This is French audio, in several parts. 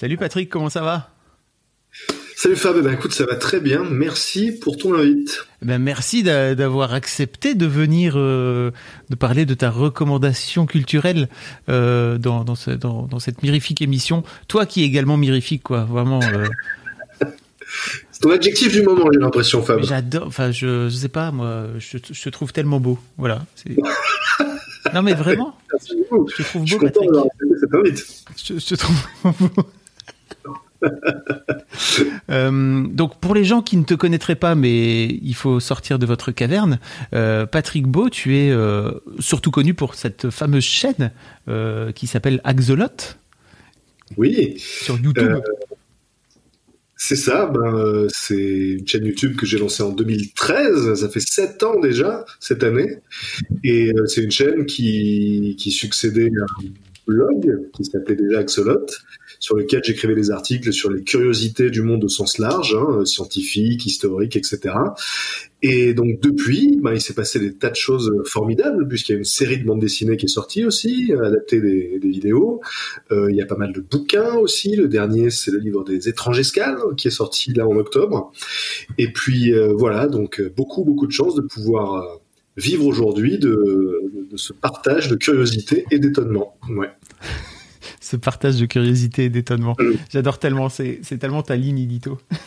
Salut Patrick, comment ça va? Salut Fab, eh ben, écoute, ça va très bien. Merci pour ton invite. Eh ben, merci d'avoir accepté de venir euh, de parler de ta recommandation culturelle euh, dans, dans, ce, dans, dans, cette mirifique émission. Toi qui es également mirifique, quoi, vraiment. Euh... C'est ton adjectif du moment, j'ai l'impression, Fab. J'adore, enfin, je, je sais pas, moi, je, je te trouve tellement beau. Voilà. non, mais vraiment? Je te trouve beau, Patrick. Je, je te trouve beau. euh, donc pour les gens qui ne te connaîtraient pas, mais il faut sortir de votre caverne, euh, Patrick Beau, tu es euh, surtout connu pour cette fameuse chaîne qui s'appelle Axolot. Oui. Sur YouTube. C'est ça, ben, c'est une chaîne YouTube que j'ai lancée en 2013, ça fait sept ans déjà cette année, et c'est une chaîne qui, qui succédait à blog qui s'appelait déjà Axolot, sur lequel j'écrivais des articles sur les curiosités du monde au sens large, hein, scientifique, historique, etc. Et donc depuis, bah, il s'est passé des tas de choses formidables, puisqu'il y a une série de bandes dessinées qui est sortie aussi, adaptée des, vidéos. Euh, il y a pas mal de bouquins aussi. Le dernier, c'est le livre des étranges escales, qui est sorti là en octobre. Et puis euh, voilà, donc beaucoup, beaucoup de chance de pouvoir euh, vivre aujourd'hui de, de, ce partage de curiosité et d'étonnement. Ouais ce partage de curiosité et d'étonnement. J'adore tellement, c'est tellement ta ligne édito.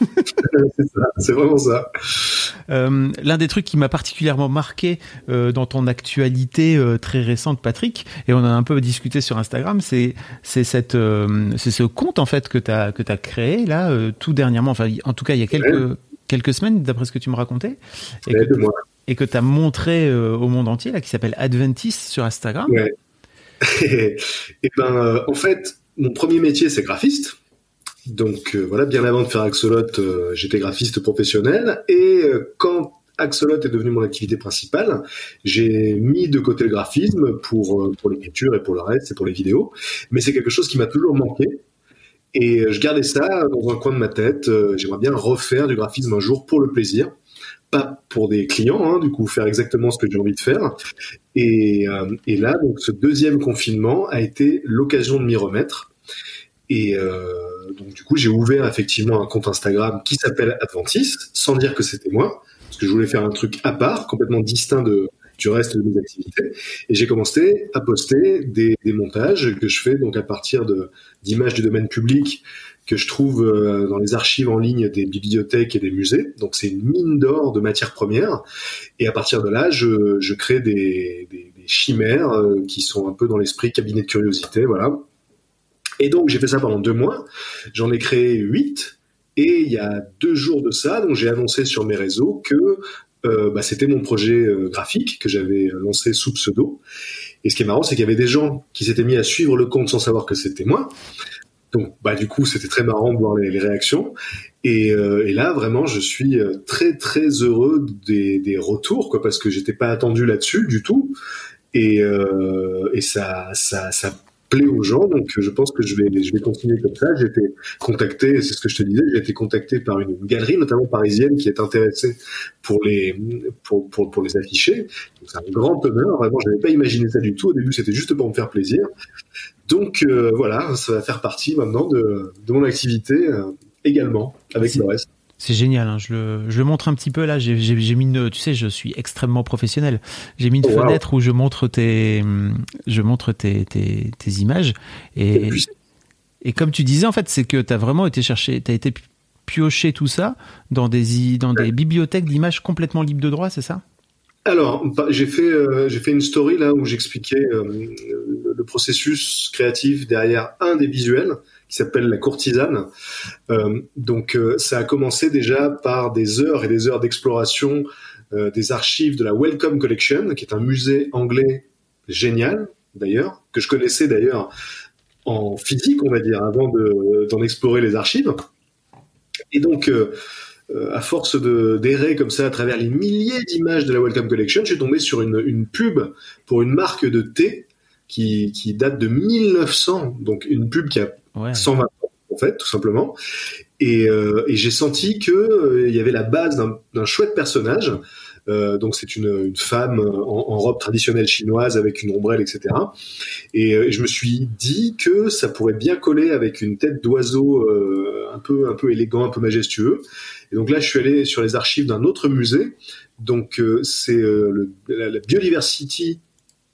c'est ça, c'est vraiment ça. Euh, L'un des trucs qui m'a particulièrement marqué euh, dans ton actualité euh, très récente, Patrick, et on a un peu discuté sur Instagram, c'est cette c'est ce compte en fait que tu as que as créé là tout dernièrement, enfin en tout cas il y a quelques ouais. quelques semaines d'après ce que tu me racontais, et ouais, que, et que tu as montré au monde entier là qui s'appelle Adventist sur Instagram. Ouais. et, ben, euh, en fait, mon premier métier, c'est graphiste. Donc euh, voilà, bien avant de faire Axolot, euh, j'étais graphiste professionnel. Et euh, quand Axolot est devenu mon activité principale, j'ai mis de côté le graphisme pour, euh, pour l'écriture et pour le reste et pour les vidéos. Mais c'est quelque chose qui m'a toujours manqué. Et je gardais ça dans un coin de ma tête. J'aimerais bien refaire du graphisme un jour pour le plaisir pas pour des clients, hein, du coup, faire exactement ce que j'ai envie de faire. Et, euh, et, là, donc, ce deuxième confinement a été l'occasion de m'y remettre. Et euh, donc, du coup, j'ai ouvert effectivement un compte Instagram qui s'appelle Adventis, sans dire que c'était moi, parce que je voulais faire un truc à part, complètement distinct de, du reste de mes activités. Et j'ai commencé à poster des, montages que je fais donc à partir d'images du domaine public que je trouve euh, dans les archives en ligne des bibliothèques et des musées. Donc c'est une mine d'or de matières premières. Et à partir de là, je, je crée des, des, des chimères euh, qui sont un peu dans l'esprit cabinet de curiosité, voilà. Et donc j'ai fait ça pendant deux mois. J'en ai créé huit. Et il y a deux jours de ça, donc j'ai annoncé sur mes réseaux que euh, bah, c'était mon projet euh, graphique que j'avais lancé sous pseudo. Et ce qui est marrant, c'est qu'il y avait des gens qui s'étaient mis à suivre le compte sans savoir que c'était moi. Donc, bah, du coup, c'était très marrant de voir les, réactions. Et, euh, là, vraiment, je suis très, très heureux des, retours, quoi, parce que j'étais pas attendu là-dessus du tout. Et, euh, ça plaît aux gens, donc je pense que je vais, je vais continuer comme ça. J'ai été contacté, c'est ce que je te disais, j'ai été contacté par une galerie, notamment parisienne, qui est intéressée pour les, pour, pour, pour les afficher. C'est un grand honneur, vraiment, je n'avais pas imaginé ça du tout. Au début, c'était juste pour me faire plaisir. Donc euh, voilà, ça va faire partie maintenant de, de mon activité euh, également, avec le reste. C'est génial, hein. je, le, je, le, montre un petit peu là. J'ai mis une, tu sais, je suis extrêmement professionnel. J'ai mis une fenêtre où je montre tes, je montre tes, tes, tes images. Et, et, et, comme tu disais, en fait, c'est que tu as vraiment été chercher, tu as été piocher tout ça dans des, dans des bibliothèques d'images complètement libres de droit, c'est ça? Alors, j'ai fait, euh, j'ai fait une story là où j'expliquais euh, le processus créatif derrière un des visuels qui s'appelle La courtisane. Euh, donc, euh, ça a commencé déjà par des heures et des heures d'exploration euh, des archives de la Welcome Collection, qui est un musée anglais génial d'ailleurs, que je connaissais d'ailleurs en physique, on va dire, avant d'en explorer les archives. Et donc, à force de d'errer comme ça à travers les milliers d'images de la Welcome Collection, j'ai tombé sur une, une, pub pour une marque de thé qui, qui date de 1900, donc une pub qui a 120 ans en fait, tout simplement. Et, euh, et j'ai senti que euh, il y avait la base d'un chouette personnage. Euh, donc c'est une, une, femme en, en, robe traditionnelle chinoise avec une ombrelle, etc. Et, et, je me suis dit que ça pourrait bien coller avec une tête d'oiseau un peu un peu élégant, un peu majestueux. Et donc là, je suis allé sur les archives d'un autre musée. Donc euh, c'est euh, la, la, Biodiversity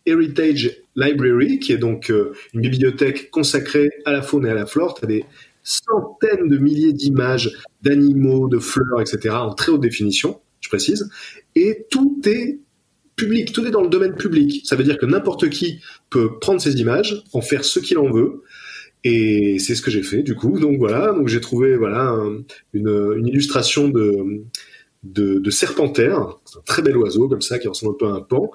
Heritage Library, qui est donc euh, une bibliothèque consacrée à la faune et à la flore. Tu as des centaines de milliers d'images d'animaux, de fleurs, etc. en très haute définition, je précise. Et tout est public, tout est dans le domaine public. Ça veut dire que n'importe qui peut prendre ces images, en faire ce qu'il en veut, et c'est ce que j'ai fait du coup. Donc voilà, donc j'ai trouvé voilà une, illustration de, de, de un très bel oiseau comme ça qui ressemble un peu à un pan.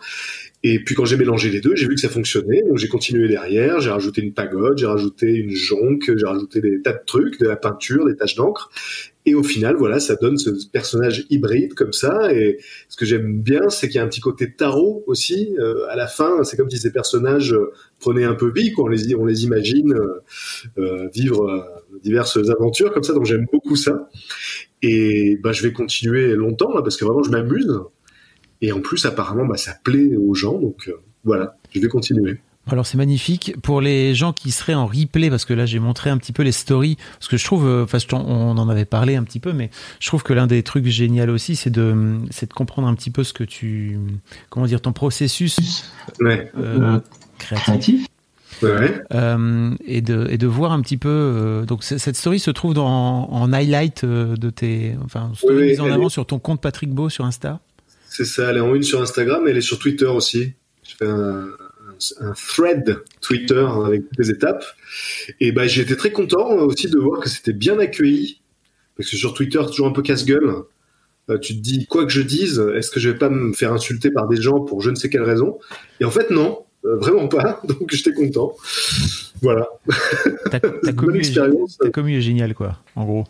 Et puis quand j'ai mélangé les deux, j'ai vu que ça fonctionnait, donc j'ai continué derrière, j'ai rajouté une pagode, j'ai rajouté une jonque, j'ai rajouté des tas de trucs, de la peinture, des taches d'encre. Et au final, voilà, ça donne ce personnage hybride comme ça. Et ce que j'aime bien, c'est qu'il y a un petit côté tarot aussi. Euh, à la fin, c'est comme si ces personnages euh, prenaient un peu vie, quoi. On les, on les imagine euh, euh vivre euh, diverses aventures comme ça. Donc j'aime beaucoup ça. Et bah, je vais continuer longtemps là, parce que vraiment, je m'amuse. Et en plus, apparemment, bah, ça plaît aux gens. Donc voilà, je vais continuer. Alors c'est magnifique pour les gens qui seraient en replay parce que là j'ai montré un petit peu les stories parce que je trouve euh, enfin on en avait parlé un petit peu mais je trouve que l'un des trucs génial aussi c'est de c'est de comprendre un petit peu ce que tu comment dire ton processus euh, créatif. Ouais. Euh, et de et de voir un petit peu euh, donc cette story se trouve dans en highlight euh, de tes enfin story mise en avant sur ton compte Patrick Beau sur Insta. C'est ça, elle est en une sur Instagram, et elle est sur Twitter aussi. Je fais un, un thread Twitter avec toutes les étapes. Et bah, j'ai été très content aussi de voir que c'était bien accueilli. Parce que sur Twitter, toujours un peu casse-gueule. Euh, tu te dis, quoi que je dise, est-ce que je vais pas me faire insulter par des gens pour je ne sais quelle raison? Et en fait, non, euh, vraiment pas. Donc j'étais content. Voilà. Ta, commu, est, commu est génial, quoi, en gros.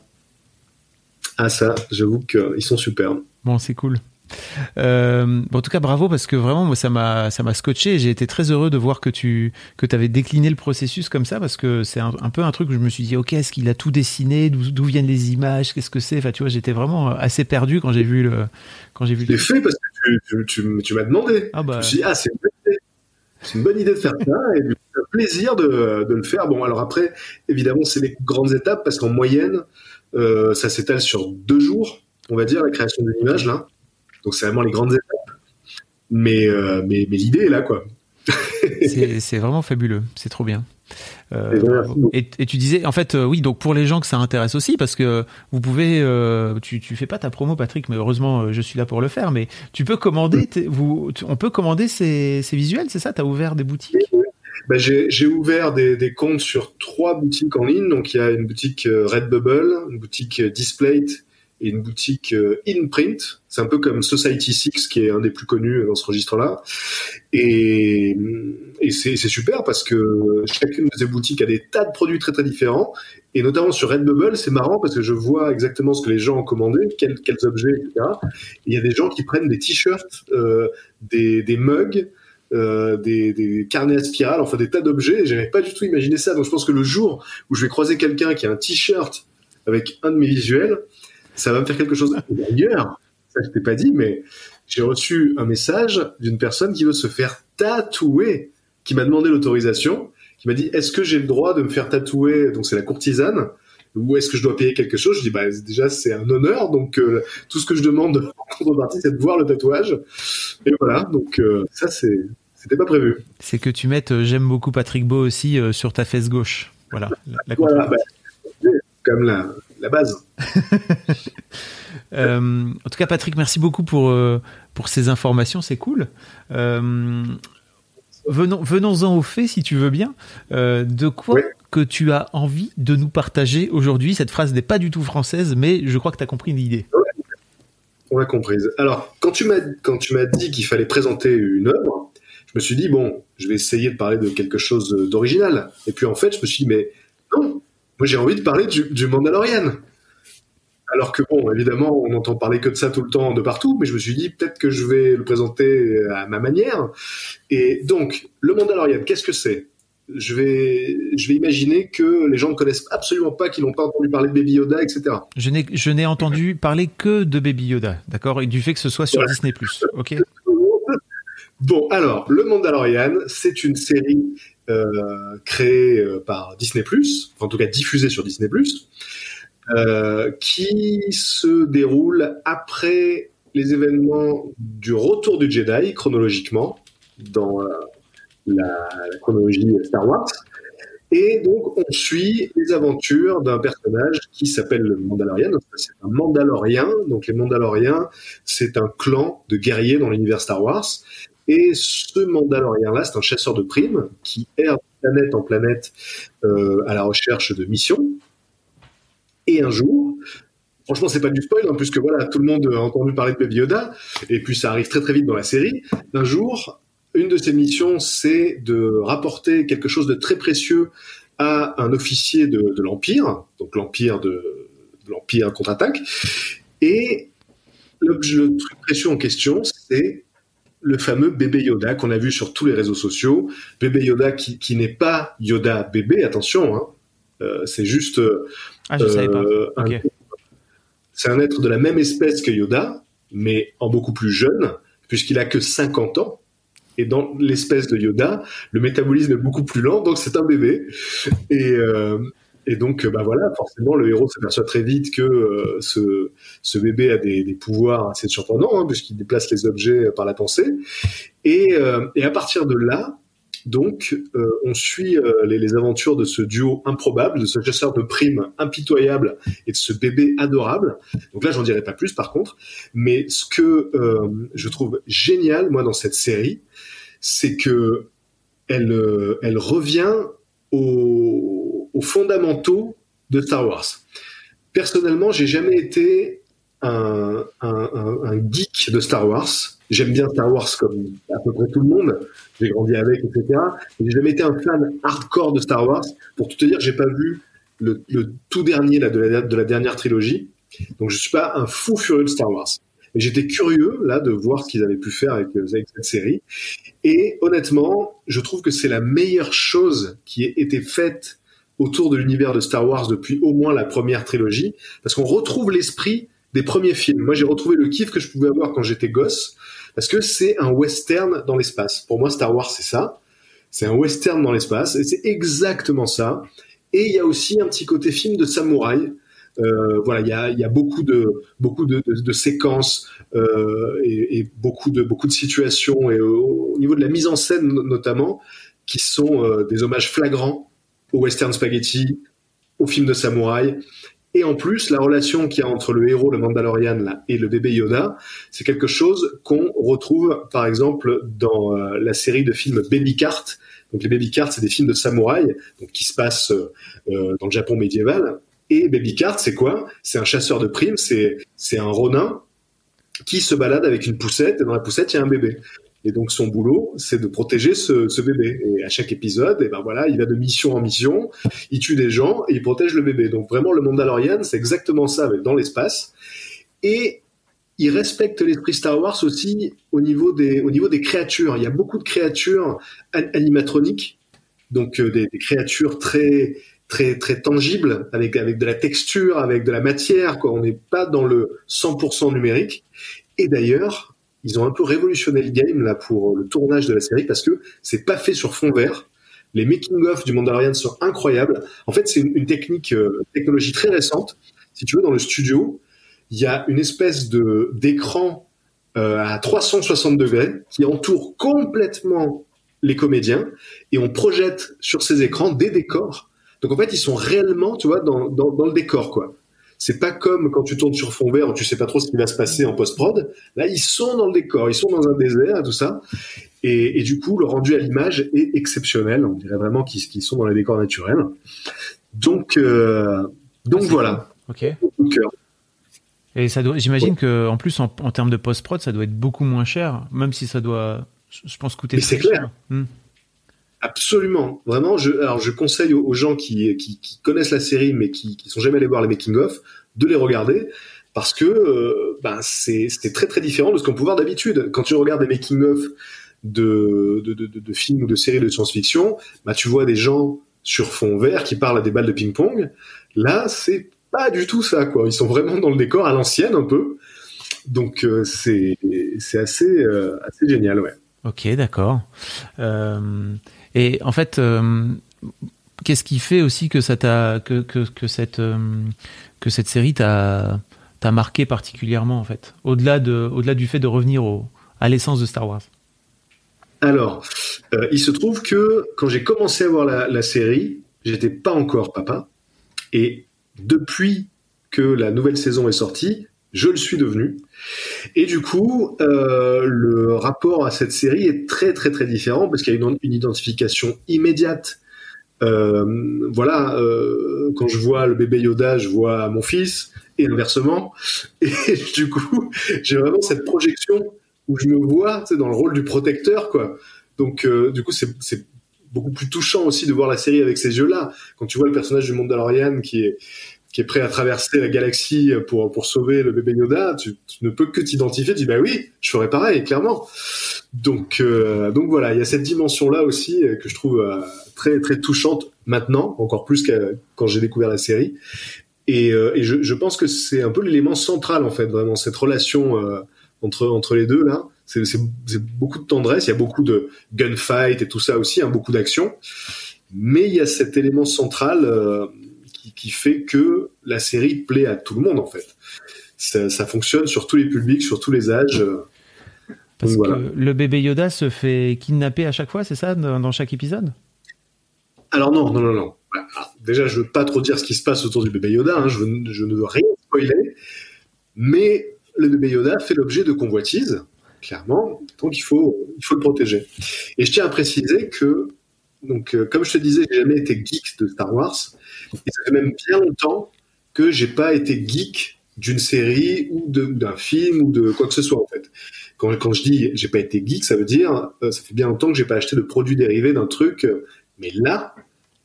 Ah ça, j'avoue qu'ils sont superbes. Bon, c'est cool. Euh, en tout cas, bravo parce que vraiment, moi, ça m'a, ça m'a scotché. J'ai été très heureux de voir que tu, que avais décliné le processus comme ça parce que c'est un, peu un truc où je me suis dit, ok, est-ce qu'il a tout dessiné, d'où, viennent les images, qu'est-ce que c'est? Enfin, tu vois, j'étais vraiment assez perdu quand j'ai vu le, quand j'ai vu. Fait parce que tu, m'as demandé. Ah bah. Je me suis dit, ah, c'est une bonne idée. C'est une bonne idée de faire ça et un plaisir de, le faire. Bon, alors après, évidemment, c'est les grandes étapes parce qu'en moyenne, euh, ça s'étale sur deux jours, on va dire, la création d'une image là. Donc c'est vraiment les grandes étapes. Mais, euh, mais, mais l'idée est là, quoi. c'est vraiment fabuleux, c'est trop bien. Euh, et, tu disais, en fait, euh, oui, donc pour les gens que ça intéresse aussi, parce que vous pouvez, tu, tu fais pas ta promo, Patrick, mais heureusement, je suis là pour le faire. Mais tu peux commander, vous, on peut commander ces, ces visuels, c'est ça? Tu as ouvert des boutiques? Ben, J'ai ouvert des, des, comptes sur trois boutiques en ligne. Donc il y a une boutique Redbubble, une boutique Displate et une boutique euh, InPrint. C'est un peu comme Society 6 qui est un des plus connus dans ce registre-là. Et, c'est super parce que chacune de ces boutiques a des tas de produits très très différents. Et notamment sur Redbubble, c'est marrant parce que je vois exactement ce que les gens ont commandé, quels, quels objets, etc. Il y a des gens qui prennent des t-shirts, euh, des, des mugs, euh, des, des, carnets à spirale, enfin des tas d'objets. J'avais pas du tout imaginé ça. Donc je pense que le jour où je vais croiser quelqu'un qui a un t-shirt avec un de mes visuels, ça va me faire quelque chose. D'ailleurs, ça je t'ai pas dit, mais j'ai reçu un message d'une personne qui veut se faire tatouer, qui m'a demandé l'autorisation, qui m'a dit est-ce que j'ai le droit de me faire tatouer? Donc c'est la courtisane. Ou est-ce que je dois payer quelque chose? Je dis bah déjà c'est un honneur, donc euh, tout ce que je demande en contrepartie c'est de voir le tatouage. Et voilà, donc euh, ça c'est c'était pas prévu. C'est que tu mettes euh, j'aime beaucoup Patrick Beau aussi sur ta fesse gauche. Voilà. La, voilà bah, comme la, la base. Euh, en tout cas, Patrick, merci beaucoup pour, euh, pour ces informations, c'est cool. Euh, venons, venons-en au fait, si tu veux bien. de quoi que tu as envie de nous partager aujourd'hui? Cette phrase n'est pas du tout française, mais je crois que tu as compris l'idée. On l'a comprise. Alors, quand tu m'as, quand tu m'as dit qu'il fallait présenter une œuvre, je me suis dit bon, je vais essayer de parler de quelque chose d'original. Et puis en fait, je me suis dit mais non, moi j'ai envie de parler du, du Mandalorian. Alors que bon, évidemment, on entend parler que de ça tout le temps de partout, mais je me suis dit peut-être que je vais le présenter à ma manière. Et donc, le Mandalorian, qu'est-ce que c'est? Je vais, je vais imaginer que les gens ne connaissent absolument pas, qu'ils n'ont pas entendu parler de Baby Yoda, etc. Je n'ai, je n'ai entendu parler que de Baby Yoda, d'accord, et du fait que ce soit sur Disney+. Ok? Bon, alors, Le Mandalorian, c'est une série euh, créée euh, par Disney+, en tout cas diffusée sur Disney+, euh, qui se déroule après les événements du retour du Jedi, chronologiquement, dans la, chronologie Star Wars. Et donc, on suit les aventures d'un personnage qui s'appelle le Mandalorian. C'est un Mandalorien. Donc, les Mandaloriens, c'est un clan de guerriers dans l'univers Star Wars. Et ce Mandalorien-là, c'est un chasseur de primes qui erre de planète en planète euh, à la recherche de missions. Et un jour, franchement, c'est pas du spoil, hein, puisque voilà, tout le monde a entendu parler de Baby Yoda, et puis ça arrive très très vite dans la série. Un jour, une de ses missions, c'est de rapporter quelque chose de très précieux à un officier de, l'Empire, donc l'Empire de, l'Empire contre-attaque. Et le, truc précieux en question, c'est le fameux bébé Yoda qu'on a vu sur tous les réseaux sociaux. Bébé Yoda qui, n'est pas Yoda bébé, attention, hein. euh, c'est juste. ah, je savais pas. Euh, c'est un être de la même espèce que Yoda, mais en beaucoup plus jeune, puisqu'il a que 50 ans. Et dans l'espèce de Yoda, le métabolisme est beaucoup plus lent, donc c'est un bébé. Et, euh, et donc, bah voilà, forcément, le héros s'aperçoit très vite que euh, ce, ce, bébé a des, pouvoirs assez surprenants, hein, puisqu'il déplace les objets par la pensée. Et, euh, et à partir de là, donc, euh, on suit les, les, aventures de ce duo improbable, de ce chasseur de primes impitoyable et de ce bébé adorable. Donc là, j'en dirai pas plus, par contre. Mais ce que je trouve génial, moi, dans cette série, c'est que elle, euh, elle revient aux, fondamentaux de Star Wars. Personnellement, j'ai jamais été un, geek de Star Wars. J'aime bien Star Wars comme à peu près tout le monde. J'ai grandi avec, etc. J'ai jamais été un fan hardcore de Star Wars. Pour tout te dire, j'ai pas vu le, tout dernier là, de, la, de la dernière trilogie. Donc je suis pas un fou furieux de Star Wars. Mais j'étais curieux là de voir ce qu'ils avaient pu faire avec, euh, avec, cette série. Et honnêtement, je trouve que c'est la meilleure chose qui ait été faite autour de l'univers de Star Wars depuis au moins la première trilogie, parce qu'on retrouve l'esprit des premiers films. Moi, j'ai retrouvé le kiff que je pouvais avoir quand j'étais gosse, parce que c'est un western dans l'espace. Pour moi, Star Wars, c'est ça. C'est un western dans l'espace, et c'est exactement ça. Et il y a aussi un petit côté film de samouraï, euh, voilà, il y a, y a, beaucoup de beaucoup de, séquences euh, et, et, beaucoup de beaucoup de situations et au, niveau de la mise en scène notamment qui sont euh, des hommages flagrants au western spaghetti, au film de samouraï. Et en plus, la relation qu'il y a entre le héros, le Mandalorian, là, et le bébé Yoda, c'est quelque chose qu'on retrouve, par exemple, dans euh, la série de films Baby Cart. Donc les Baby Cart, c'est des films de samouraï, donc qui se passent euh, dans le Japon médiéval. Et Baby Cart, c'est quoi? C'est un chasseur de primes, c'est c'est un ronin qui se balade avec une poussette et dans la poussette il y a un bébé. Et donc son boulot, c'est de protéger ce, bébé. Et à chaque épisode, et ben voilà, il va de mission en mission, il tue des gens et il protège le bébé. Donc vraiment, le Mandalorian, c'est exactement ça, mais dans l'espace. Et il respecte l'esprit Star Wars aussi au niveau des au niveau des créatures. Il y a beaucoup de créatures animatroniques, donc euh, des, des, créatures très très très tangible avec avec de la texture, avec de la matière. Quoi. On n'est pas dans le 100% numérique. Et d'ailleurs, ils ont un peu révolutionné le game là pour le tournage de la série parce que c'est pas fait sur fond vert. Les making of du Mandalorian sont incroyables. En fait, c'est une, technique, euh, technologie très récente. Si tu veux, dans le studio, il y a une espèce de d'écran euh, à 360 degrés qui entoure complètement les comédiens et on projette sur ces écrans des décors donc en fait, ils sont réellement, tu vois, dans, dans, le décor, quoi. C'est pas comme quand tu tournes sur fond vert où tu sais pas trop ce qui va se passer en post-prod. Là, ils sont dans le décor, ils sont dans un désert tout ça. Et, et du coup, le rendu à l'image est exceptionnel. On dirait vraiment qu'ils sont dans les décors naturels. Donc, euh, donc voilà. Ok. Et ça doit, j'imagine que en plus en, en termes de post-prod, ça doit être beaucoup moins cher, même si ça doit je pense coûter. Mais c'est clair. Hmm. Absolument, vraiment. Je, alors je conseille aux, gens qui, connaissent la série mais qui, qui sont jamais allés voir les making of de les regarder parce que euh, ben c'est très très différent de ce qu'on peut voir d'habitude. Quand tu regardes des making of de, de, de, films ou de séries de science-fiction, bah tu vois des gens sur fond vert qui parlent à des balles de ping-pong. Là, c'est pas du tout ça, quoi. Ils sont vraiment dans le décor à l'ancienne un peu. Donc euh, c'est assez euh, assez génial, ouais. Ok, d'accord. Et en fait, qu'est-ce qui fait aussi que ça t'a que, que, que cette que cette série t'a t'a marqué particulièrement en fait, au-delà de au-delà du fait de revenir au, à l'essence de Star Wars? Alors, il se trouve que quand j'ai commencé à voir la, la série, j'étais pas encore papa, et depuis que la nouvelle saison est sortie, je le suis devenu. Et du coup, euh, le rapport à cette série est très très très différent parce qu'il y a une, identification immédiate. Euh, voilà, euh, quand je vois le bébé Yoda, je vois mon fils et inversement. Et du coup, j'ai vraiment cette projection où je me vois dans le rôle du protecteur, quoi. Donc, du coup, c'est beaucoup plus touchant aussi de voir la série avec ces yeux-là. Quand tu vois le personnage du Mandalorian qui est qui est prêt à traverser la galaxie pour pour sauver le bébé Yoda, tu, ne peux que t'identifier. Tu dis bah oui, je ferais pareil, clairement. Donc euh, donc voilà, il y a cette dimension là aussi euh, que je trouve euh, très très touchante maintenant, encore plus que quand j'ai découvert la série. Et, et je, je, pense que c'est un peu l'élément central en fait, vraiment cette relation entre entre les deux là. C'est beaucoup de tendresse, il y a beaucoup de gunfight et tout ça aussi, hein, beaucoup d'action. Mais il y a cet élément central qui, fait que la série plaît à tout le monde en fait. Ça, fonctionne sur tous les publics, sur tous les âges. Euh. Parce que le bébé Yoda se fait kidnapper à chaque fois, c'est ça, dans chaque épisode? Alors non, non, non, non. Déjà, je veux pas trop dire ce qui se passe autour du bébé Yoda. Hein. Je, je, ne veux rien spoiler. Mais le bébé Yoda fait l'objet de convoitises, clairement. Donc il faut, il faut le protéger. Et je tiens à préciser que donc, euh, comme je te disais, j'ai jamais été geek de Star Wars. Et ça fait même bien longtemps que j'ai pas été geek d'une série ou d'un film ou de quoi que ce soit, en fait. Quand, je dis j'ai pas été geek, ça veut dire, euh, ça fait bien longtemps que j'ai pas acheté de produits dérivés d'un truc. Euh, mais là,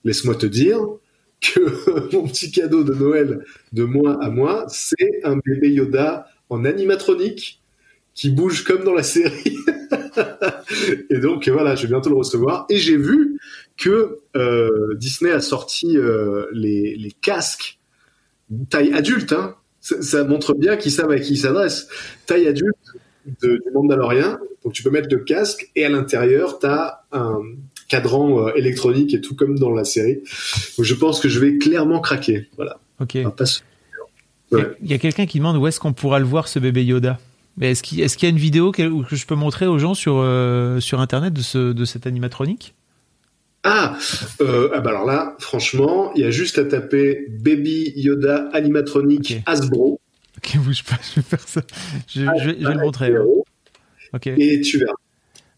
laisse-moi te dire que mon petit cadeau de Noël de moi à moi, c'est un bébé Yoda en animatronique qui bouge comme dans la série. et donc voilà, je vais bientôt le recevoir. Et j'ai vu que euh, Disney a sorti euh, les, les, casques taille adulte. Hein. Ça, montre bien qu'ils savent à qui ils s'adressent. Taille adulte de, du Mandalorian. Donc tu peux mettre le casque et à l'intérieur, tu as un cadran euh, électronique et tout comme dans la série. Donc je pense que je vais clairement craquer. Voilà. Ok. Il y a quelqu'un qui demande où est-ce qu'on pourra le voir ce bébé Yoda. Est-ce qu'il y a une vidéo que, je peux montrer aux gens sur, euh, sur Internet de, ce, de cet animatronique? Ah, euh, ah bah alors là, franchement, il y a juste à taper Baby Yoda animatronique Hasbro. Ok, bouge pas, je vais faire ça. Je, vais, le montrer. Ok. Et tu verras.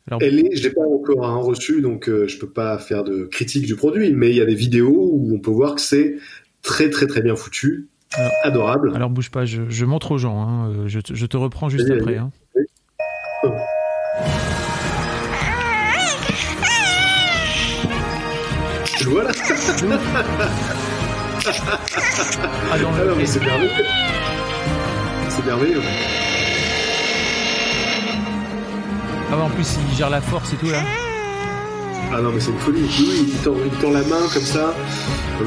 Alors, Elle est, je l'ai pas encore hein, reçu, donc euh, je peux pas faire de critique du produit, mais il y a des vidéos où on peut voir que c'est très très très bien foutu. Adorable. Alors bouge pas, je, montre aux gens. Hein. Euh, je, te reprends juste après. Hein. Je vois là. ah non, ah mais c'est merveilleux. C'est merveilleux. Ah en plus il gère la force et tout là. Ah non, mais c'est une folie. Oui, il tend, il tend la main comme ça.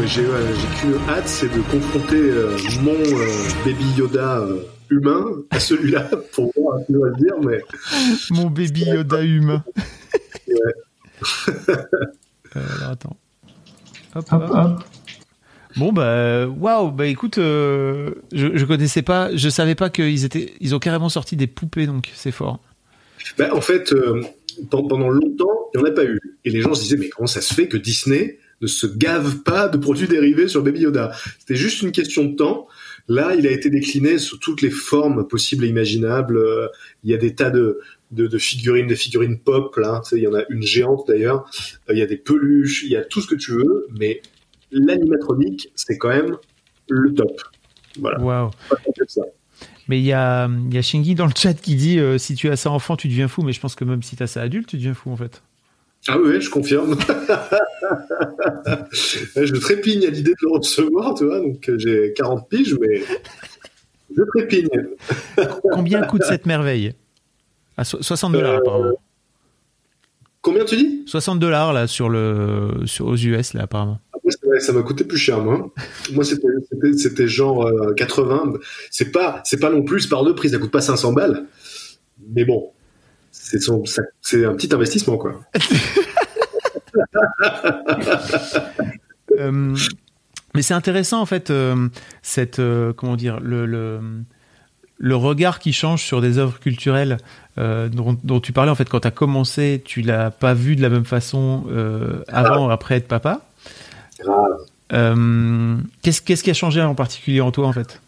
J'ai qu'une hâte, c'est de confronter euh, mon euh, baby Yoda euh, humain à celui-là pour voir ce qu'il va dire. Mais... Mon baby Yoda humain. ouais. alors attends. Hop, hop, hop. Bon bah waouh bah écoute je, je connaissais pas je savais pas qu'ils étaient ils ont carrément sorti des poupées donc c'est fort. Bah, en fait pendant longtemps, il n'y en a pas eu. Et les gens se disaient, mais comment ça se fait que Disney ne se gave pas de produits dérivés sur Baby Yoda? C'était juste une question de temps. Là, il a été décliné sous toutes les formes possibles et imaginables. Il y a des tas de, de, figurines, des figurines pop, là. il y en a une géante d'ailleurs. Il y a des peluches, il y a tout ce que tu veux. Mais l'animatronique, c'est quand même le top. Voilà. Waouh. Mais il y a, y a Shingi dans le chat qui dit si tu as ça enfant, tu deviens fou. Mais je pense que même si tu as ça adulte, tu deviens fou en fait. Ah oui, je confirme. je trépigne à l'idée de le recevoir, tu vois. Donc j'ai 40 piges, mais je trépigne. Combien coûte cette merveille? À 60 dollars apparemment. Combien tu dis? 60 dollars là sur le sur aux US là apparemment. ça m'a coûté plus cher moi. moi c'était genre 80. Euh, c'est pas c'est pas non plus par deux prix, ça coûte pas 500 balles. Mais bon, c'est c'est un petit investissement quoi. Euh, mais c'est intéressant en fait euh, cette comment dire le, le le regard qui change sur des œuvres culturelles euh, dont, tu parlais en fait quand tu as commencé, tu l'as pas vu de la même façon euh, avant ou après être papa. Euh, qu'est-ce, qu'est-ce qui a changé en particulier en toi en fait?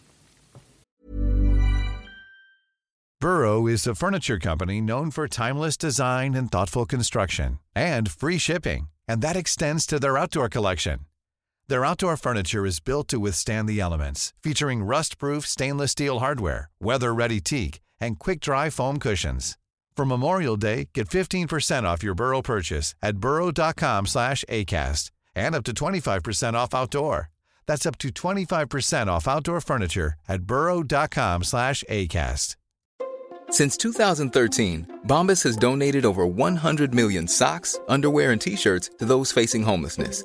Burrow is a furniture company known for timeless design and thoughtful construction and free shipping, and that extends to their outdoor collection. Their outdoor furniture is built to withstand the elements, featuring rust-proof stainless steel hardware, weather-ready teak, and quick-dry foam cushions. For Memorial Day, get 15% off your Burrow purchase at burrow.com slash ACAST and up to 25% off outdoor. That's up to 25% off outdoor furniture at burrow.com slash ACAST. Since 2013, Bombas has donated over 100 million socks, underwear, and T-shirts to those facing homelessness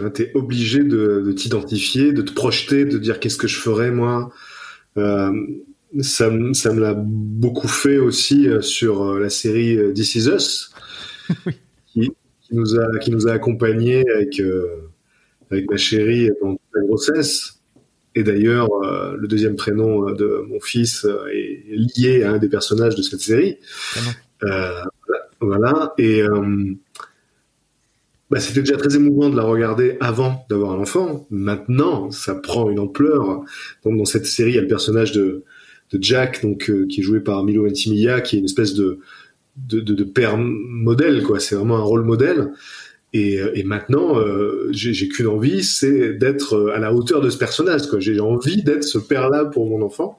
Hein, tu es obligé de, t'identifier, de te projeter, de dire qu'est-ce que je ferais moi. Euh, ça, ça me l'a beaucoup fait aussi euh, sur euh, la série This Is Us, qui, nous a qui nous a accompagnés avec avec ma chérie pendant toute la grossesse. Et d'ailleurs, le deuxième prénom de mon fils est lié à un des personnages de cette série. voilà. Et bah, c'était déjà très émouvant de la regarder avant d'avoir un enfant. Maintenant, ça prend une ampleur. Donc, dans cette série, il y a le personnage de, Jack, donc euh, qui est joué par Milo Ventimiglia, qui est une espèce de père modèle, quoi. C'est vraiment un rôle modèle. Et, euh, maintenant, euh, j'ai qu'une envie, c'est d'être euh, à la hauteur de ce personnage. J'ai envie d'être ce père-là pour mon enfant.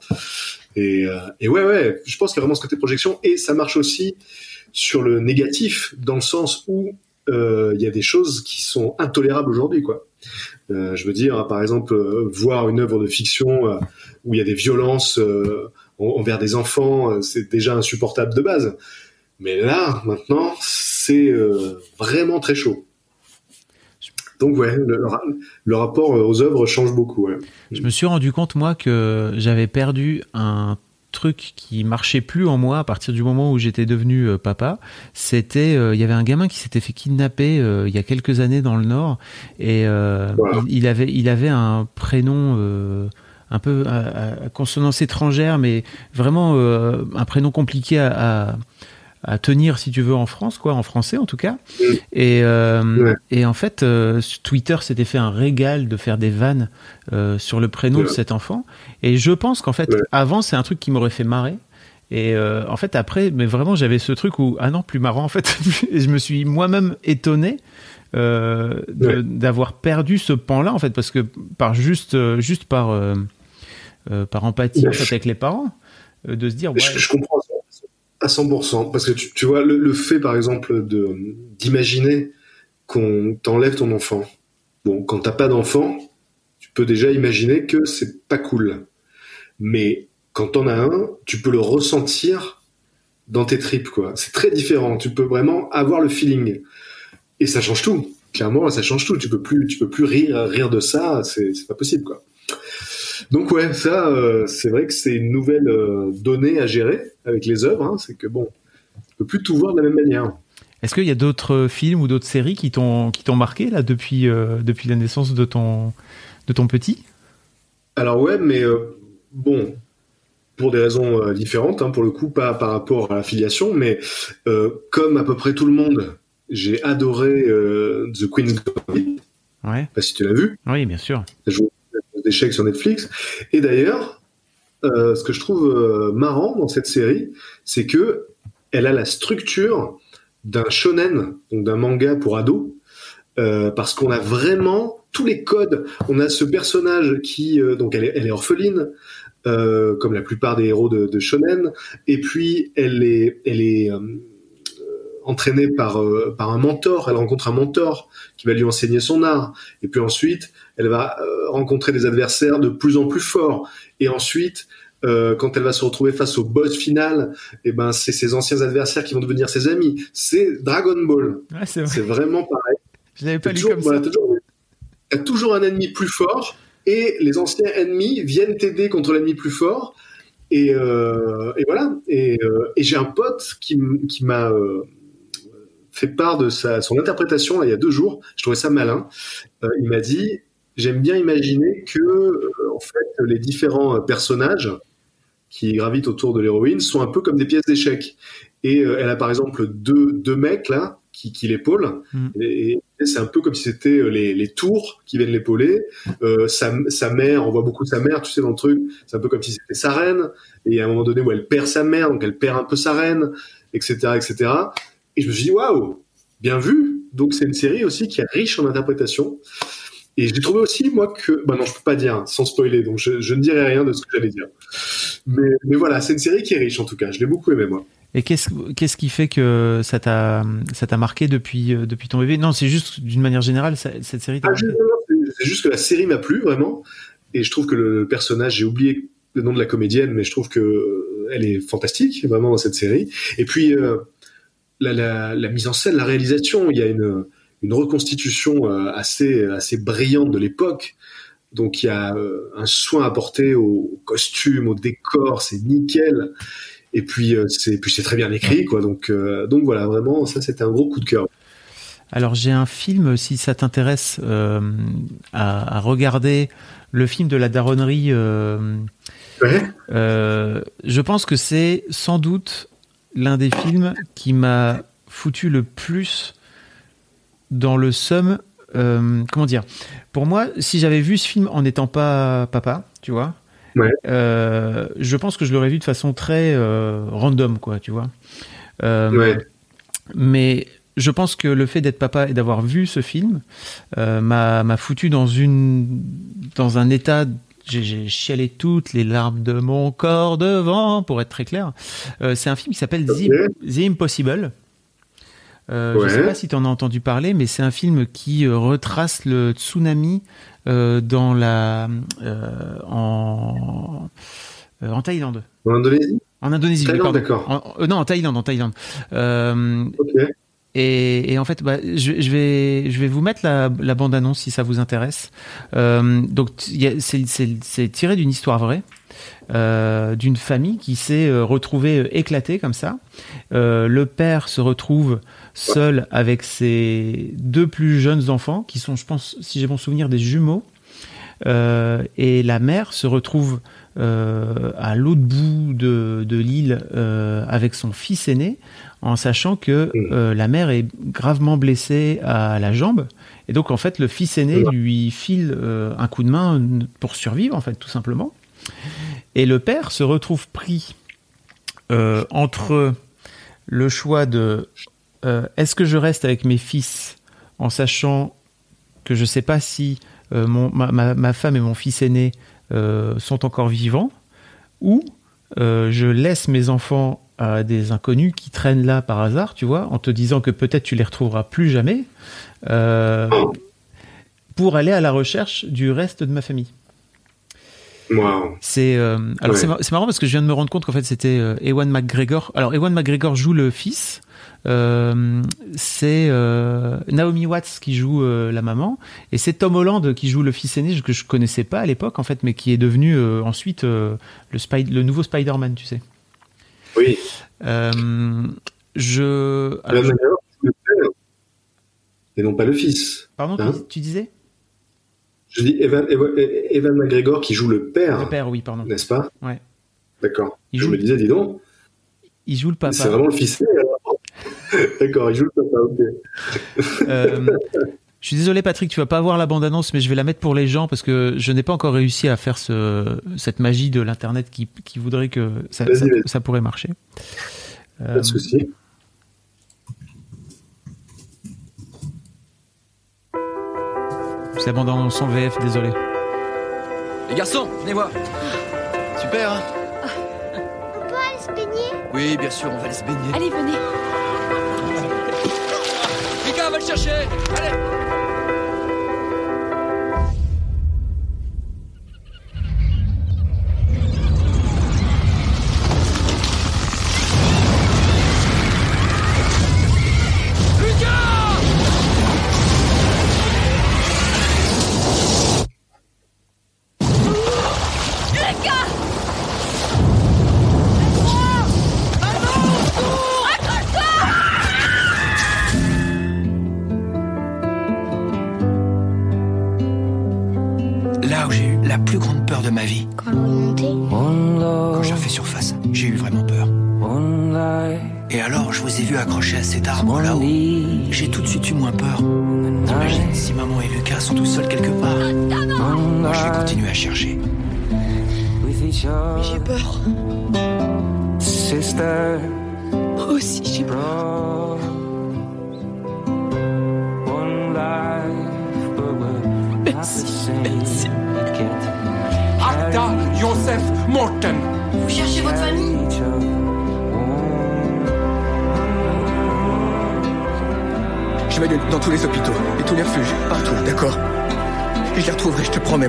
Et, et ouais, ouais, je pense qu'il y a vraiment ce côté projection. Et ça marche aussi sur le négatif, dans le sens où euh, il y a des choses qui sont intolérables aujourd'hui, quoi. Euh, je veux dire, par exemple, euh, voir une œuvre de fiction où il y a des violences envers des enfants, c'est déjà insupportable de base. Mais là, maintenant, c'est vraiment très chaud. Donc ouais, le, rapport aux œuvres change beaucoup. Je me suis rendu compte moi que j'avais perdu un truc qui marchait plus en moi à partir du moment où j'étais devenu euh, papa, c'était euh, il y avait un gamin qui s'était fait kidnapper euh, il y a quelques années dans le Nord et il, avait il avait un prénom un peu à, consonance étrangère, mais vraiment un prénom compliqué à, à tenir si tu veux en France quoi en français en tout cas. Et euh, et en fait euh, Twitter s'était fait un régal de faire des vannes euh, sur le prénom de cet enfant. Et je pense qu'en fait avant c'est un truc qui m'aurait fait marrer. Et en fait après mais vraiment j'avais ce truc où ah non plus marrant en fait je me suis moi-même étonné d'avoir perdu ce pan là en fait parce que par juste juste par par empathie en fait, avec les parents de se dire ouais, je, je comprends à 100%. Parce que tu, vois, le, fait, par exemple, de d'imaginer qu'on t'enlève ton enfant. Bon, quand t'as pas d'enfant, tu peux déjà imaginer que c'est pas cool. Mais quand t'en as un, tu peux le ressentir dans tes tripes, quoi. C'est très différent. Tu peux vraiment avoir le feeling. Et ça change tout. Clairement, ça change tout. Tu peux plus, tu peux plus rire, rire de ça. C'est, c'est pas possible, quoi. Donc ouais, ça, euh, c'est vrai que c'est une nouvelle euh, donnée à gérer avec les œuvres. Hein. c'est que bon, on peut plus tout voir de la même manière. Est-ce qu'il y a d'autres films ou d'autres séries qui t'ont qui t'ont marqué là depuis euh, depuis la naissance de ton de ton petit? Alors ouais, mais bon, pour des raisons différentes, hein, pour le coup, pas par rapport à l'affiliation, mais comme à peu près tout le monde, j'ai adoré The Queen's Gambit. Ouais. Pas si tu l'as vu. Oui, bien sûr. D'échecs sur Netflix. Et d'ailleurs, euh, ce que je trouve euh, marrant dans cette série, c'est que elle a la structure d'un shonen, donc d'un manga pour ados, euh, parce qu'on a vraiment tous les codes. On a ce personnage qui, donc elle est, orpheline, comme la plupart des héros de, shonen, et puis elle est entraînée par par un mentor. Elle rencontre un mentor qui va lui enseigner son art, et puis ensuite elle va rencontrer des adversaires de plus en plus forts, et ensuite euh, quand elle va se retrouver face au boss final, et eh ben c'est ses anciens adversaires qui vont devenir ses amis. C'est Dragon Ball. c'est vraiment pareil. Je l'avais pas lu comme ça. Toujours, y a toujours un ennemi plus fort et les anciens ennemis viennent t'aider contre l'ennemi plus fort. Et, euh, et voilà. Et, euh, et j'ai un pote qui, qui m'a euh, fait part de sa, son interprétation là, il y a deux jours. Je trouvais ça malin. Euh, il m'a dit j'aime bien imaginer que en fait les différents personnages qui gravitent autour de l'héroïne sont un peu comme des pièces d'échecs. Et euh, elle a par exemple deux, deux mecs là qui, qui l'épaulent. Mm. Et, c'est un peu comme si c'était euh, les, les, tours qui viennent l'épauler. Euh, sa, sa, mère, on voit beaucoup sa mère, tu sais, dans le truc. C'est un peu comme si c'était sa reine. Et à un moment donné où elle perd sa mère, donc elle perd un peu sa reine, etc., etc. Et je me suis dit, waouh, bien vu. Donc c'est une série aussi qui est riche en interprétation. Et j'ai trouvé aussi, moi, que... Bah non, je peux pas dire, hein, sans spoiler, donc je, je, ne dirai rien de ce que j'allais dire. Mais, mais voilà, c'est une série qui est riche, en tout cas. Je l'ai beaucoup aimé, moi. Et qu'est-ce qu'est-ce qui fait que ça t'a ça t'a marqué depuis euh, depuis ton bébé? Non, c'est juste d'une manière générale cette série. Ah, c'est juste que la série m'a plu vraiment, et je trouve que le personnage, j'ai oublié le nom de la comédienne, mais je trouve que euh, elle est fantastique vraiment dans cette série. Et puis euh, la, la, la, mise en scène, la réalisation, il y a une une reconstitution euh, assez assez brillante de l'époque. Donc il y a euh, un soin apporté au costume, au décor, c'est nickel. Et puis euh, c'est puis c'est très bien écrit quoi. Donc donc voilà vraiment ça c'était un gros coup de cœur. Alors j'ai un film si ça t'intéresse à, regarder le film de la daronnerie. Ouais. je pense que c'est sans doute l'un des films qui m'a foutu le plus dans le sum. Euh, comment dire? Pour moi, si j'avais vu ce film en n'étant pas papa, tu vois, euh, je pense que je l'aurais vu de façon très euh, random, quoi, tu vois. Mais je pense que le fait d'être papa et d'avoir vu ce film m'a foutu dans une dans un état j'ai chialé toutes les larmes de mon corps devant, pour être très clair. c'est un film qui s'appelle The, Impossible. Euh, Je ne sais pas si tu en as entendu parler, mais c'est un film qui euh, retrace le tsunami euh, dans la, euh, en, euh, en Thaïlande. En Indonésie? En Indonésie, Thaïlande, d'accord. non, en Thaïlande, en Thaïlande. Et, et, en fait, bah, je, je, vais, je vais vous mettre la, la bande-annonce si ça vous intéresse. donc, c'est tiré d'une histoire vraie. Euh, d'une famille qui s'est retrouvée éclatée comme ça. Euh, le père se retrouve seul avec ses deux plus jeunes enfants, qui sont, je pense, si j'ai bon souvenir, des jumeaux. Euh, et la mère se retrouve euh, à l'autre bout de, de l'île euh, avec son fils aîné, en sachant que mmh. euh, la mère est gravement blessée à la jambe. Et donc, en fait, le fils aîné lui file euh, un coup de main pour survivre, en fait, tout simplement. Et le père se retrouve pris entre le choix de euh, est-ce que je reste avec mes fils en sachant que je ne sais pas si euh, ma, femme et mon fils aîné euh, sont encore vivants ou je laisse mes enfants à des inconnus qui traînent là par hasard, tu vois, en te disant que peut-être tu les retrouveras plus jamais, pour aller à la recherche du reste de ma famille. C'est alors c'est marrant parce que je viens de me rendre compte qu'en fait c'était Ewan McGregor. Alors Ewan McGregor joue le fils, euh, c'est euh, Naomi Watts qui joue euh, la maman et c'est Tom Holland qui joue le fils aîné que je connaissais pas à l'époque en fait mais qui est devenu ensuite le, le nouveau Spider-Man tu sais oui je et non pas le fils pardon hein tu, disais? Je dis Evan, Evan, McGregor qui joue le père le père oui pardon n'est-ce pas? Ouais D'accord. Je joue- me disais, dis donc, Il joue le papa. c'est vraiment le fils. D'accord, il joue le papa, ok. Euh, je suis désolé Patrick, tu vas pas avoir la bande-annonce, mais je vais la mettre pour les gens parce que je n'ai pas encore réussi à faire ce, cette magie de l'internet qui, qui voudrait que ça, pourrait marcher. Pas Euh, de souci. c'est la bande-annonce en VF, désolé. Les garçons, venez voir. Super, hein On peut aller se baigner? Oui, bien sûr, on va aller se baigner. Allez, venez. Mika, va le chercher Allez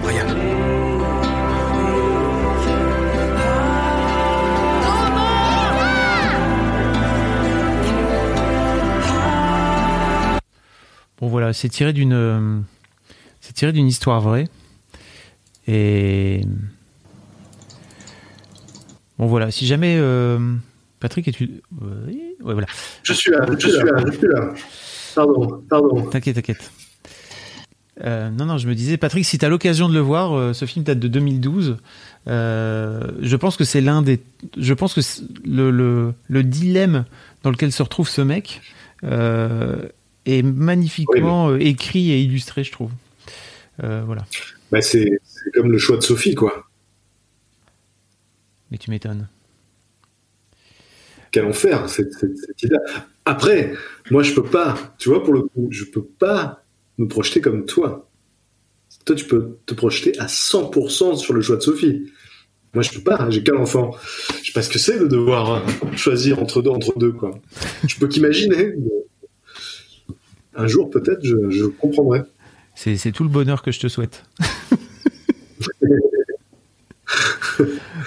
Brian. Bon voilà, c'est tiré d'une euh, c'est tiré d'une histoire vraie. Et bon voilà, si jamais euh, Patrick es-tu oui, ouais, voilà. Je suis là, je suis là, je suis là. Pardon, pardon. T'inquiète, t'inquiète. Euh, non, non, je me disais, Patrick, si tu as l'occasion de le voir, euh, ce film date de 2012. Euh, je pense que c'est l'un des. Je pense que le, le, le dilemme dans lequel se retrouve ce mec est magnifiquement écrit et illustré, je trouve. Voilà. Bah, c'est c'est comme le choix de Sophie, quoi. Mais tu m'étonnes. Quel enfer, cette, cette, cette idée. Après, moi, je peux pas, tu vois, pour le coup, je peux pas me projeter comme toi. Toi, tu peux te projeter à 100% sur le choix de Sophie. Moi, je peux pas, j'ai qu'un enfant. Je sais pas ce que c'est de devoir choisir entre deux, entre deux, quoi. Je peux qu'imaginer. Un jour, peut-être, je, je comprendrai. C'est c'est tout le bonheur que je te souhaite.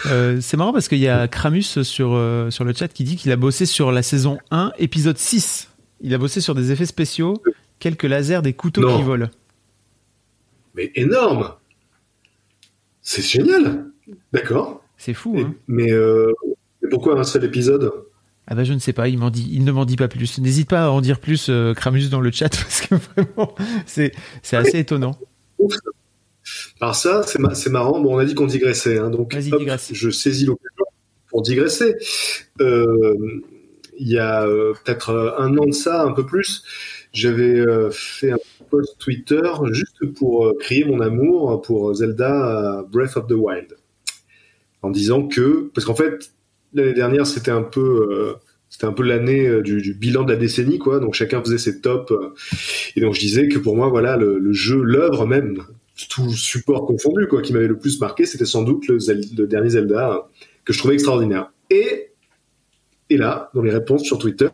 Euh, c'est marrant parce qu'il y a Kramus sur, euh, sur le chat qui dit qu'il a bossé sur la saison 1, épisode 6. Il a bossé sur des effets spéciaux, quelques lasers, des couteaux Non. qui volent. Mais énorme C'est génial D'accord. C'est fou, Et- hein Mais, euh, mais pourquoi un seul épisode? Ah bah je ne sais pas, il, m'en dit, il ne m'en dit pas plus. N'hésite pas à en dire plus, euh, Kramus, dans le chat, parce que vraiment, c'est c'est assez étonnant. Ouf. Alors ça, c'est ma- c'est marrant. Bon, on a dit qu'on digressait, hein, donc Vas-y, hop, digresse. je saisis l'occasion pour digresser. Euh, Il y a euh, peut-être euh, un an de ça, un peu plus, j'avais euh, fait un post Twitter juste pour crier mon amour pour Zelda Breath of the Wild, en disant que parce qu'en fait l'année dernière c'était un peu c'était un peu l'année du, bilan de la décennie quoi, donc chacun faisait ses tops et donc je disais que pour moi voilà le, jeu, l'œuvre même tout support confondu, quoi, qui m'avait le plus marqué, c'était sans doute le, le dernier Zelda euh, que je trouvais extraordinaire. Et, et là, dans les réponses sur Twitter,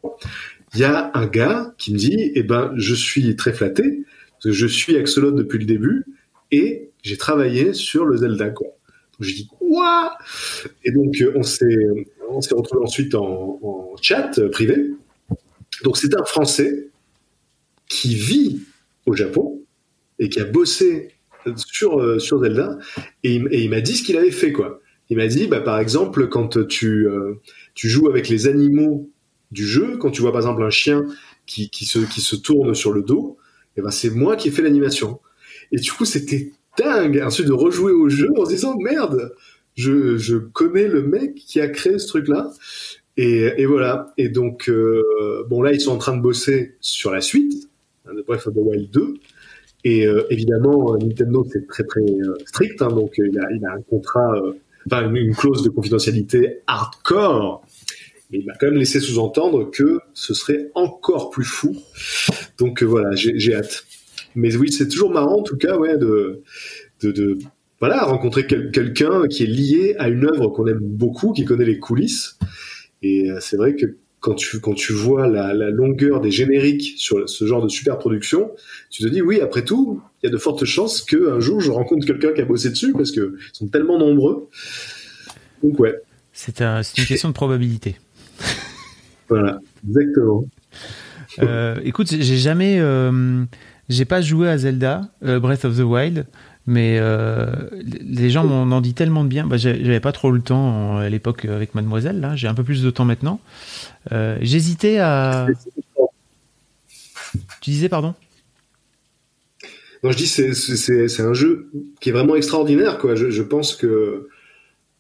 il y a un gars qui me dit, eh ben, je suis très flatté, parce que je suis Axolot depuis le début, et j'ai travaillé sur le Zelda, quoi. Donc, je dis, quoi? Et donc, euh, on s'est, on retrouvé ensuite en, chat euh, privé. Donc, c'est un Français qui vit au Japon et qui a bossé sur, euh, sur Zelda et, il- m'a dit ce qu'il avait fait quoi. Il m'a dit bah, par exemple quand tu, tu joues avec les animaux du jeu, quand tu vois par exemple un chien qui, qui, se, qui se tourne sur le dos, et ben c'est moi qui ai fait l'animation. Et du coup c'était dingue ensuite de rejouer au jeu en se disant merde je, je connais le mec qui a créé ce truc-là. Et, et voilà. Et donc, euh, bon, là, ils sont en train de bosser sur la suite hein, Breath of the Wild 2. Et euh, évidemment, Nintendo, c'est très, très euh, strict. Hein, donc, il a, il a un contrat, enfin, une, clause de confidentialité hardcore. Mais il m'a quand même laissé sous-entendre que ce serait encore plus fou. Donc, voilà, j'ai hâte. Mais oui, c'est toujours marrant, en tout cas, ouais, de, de, de voilà, rencontrer quelqu'un qui est lié à une œuvre qu'on aime beaucoup, qui connaît les coulisses. Et euh, c'est vrai que quand tu, quand tu vois la, la, longueur des génériques sur ce genre de super production, tu te dis oui, après tout, il y a de fortes chances qu'un jour je rencontre quelqu'un qui a bossé dessus parce qu'ils sont tellement nombreux. Donc ouais. C'est un, une question de probabilité. voilà, exactement. Euh, écoute, j'ai jamais, euh, j'ai pas joué à Zelda euh, Breath of the Wild. Mais euh, les gens m'en ont dit tellement de bien. Bah, J'avais pas trop le temps à l'époque avec Mademoiselle. Là, j'ai un peu plus de temps maintenant. Euh, J'hésitais à. Tu disais pardon? Non, je dis c'est un jeu qui est vraiment extraordinaire. Quoi. Je, pense que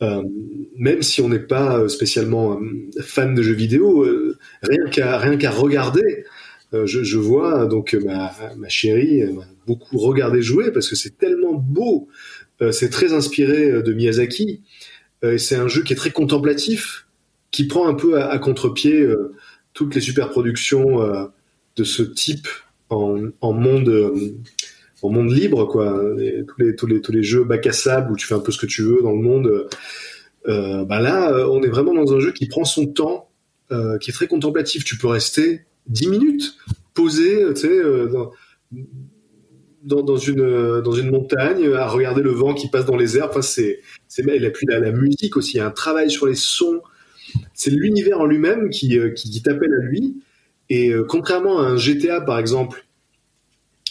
euh, même si on n'est pas spécialement euh, fan de jeux vidéo, euh, rien qu'à rien qu'à regarder, euh, je, je, vois donc ma, ma chérie beaucoup regardé jouer parce que c'est tellement beau. Euh, c'est très inspiré euh, de Miyazaki. c'est un jeu qui est très contemplatif, qui prend un peu à, à contre-pied toutes les super productions de ce type en, en monde monde libre quoi. Tous les tous les tous les jeux bac à sable où tu fais un peu ce que tu veux dans le monde. Euh, bah là, on est vraiment dans un jeu qui prend son temps, euh, qui est très contemplatif. Tu peux rester 10 minutes posé, euh, dans, dans, dans, une, dans une montagne, à regarder le vent qui passe dans les airs. Enfin, c'est, c'est, a puis la, la musique aussi, il y a un travail sur les sons. C'est l'univers en lui-même qui, euh, qui, t'appelle à lui. Et euh, contrairement à un GTA, par exemple,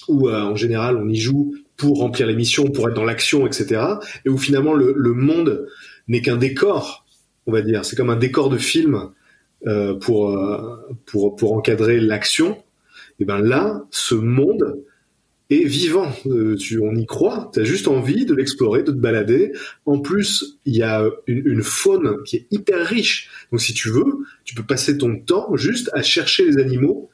où euh, en général on y joue pour remplir les missions, pour être dans l'action, etc., et où finalement le, le monde n'est qu'un décor, on va dire. C'est comme un décor de film euh, pour, euh, pour, pour encadrer l'action, et ben là, ce monde est vivant. Euh, tu, on y croit. Tu as juste envie de l'explorer, de te balader. En plus, il y a une, une, faune qui est hyper riche. Donc, si tu veux, tu peux passer ton temps juste à chercher les animaux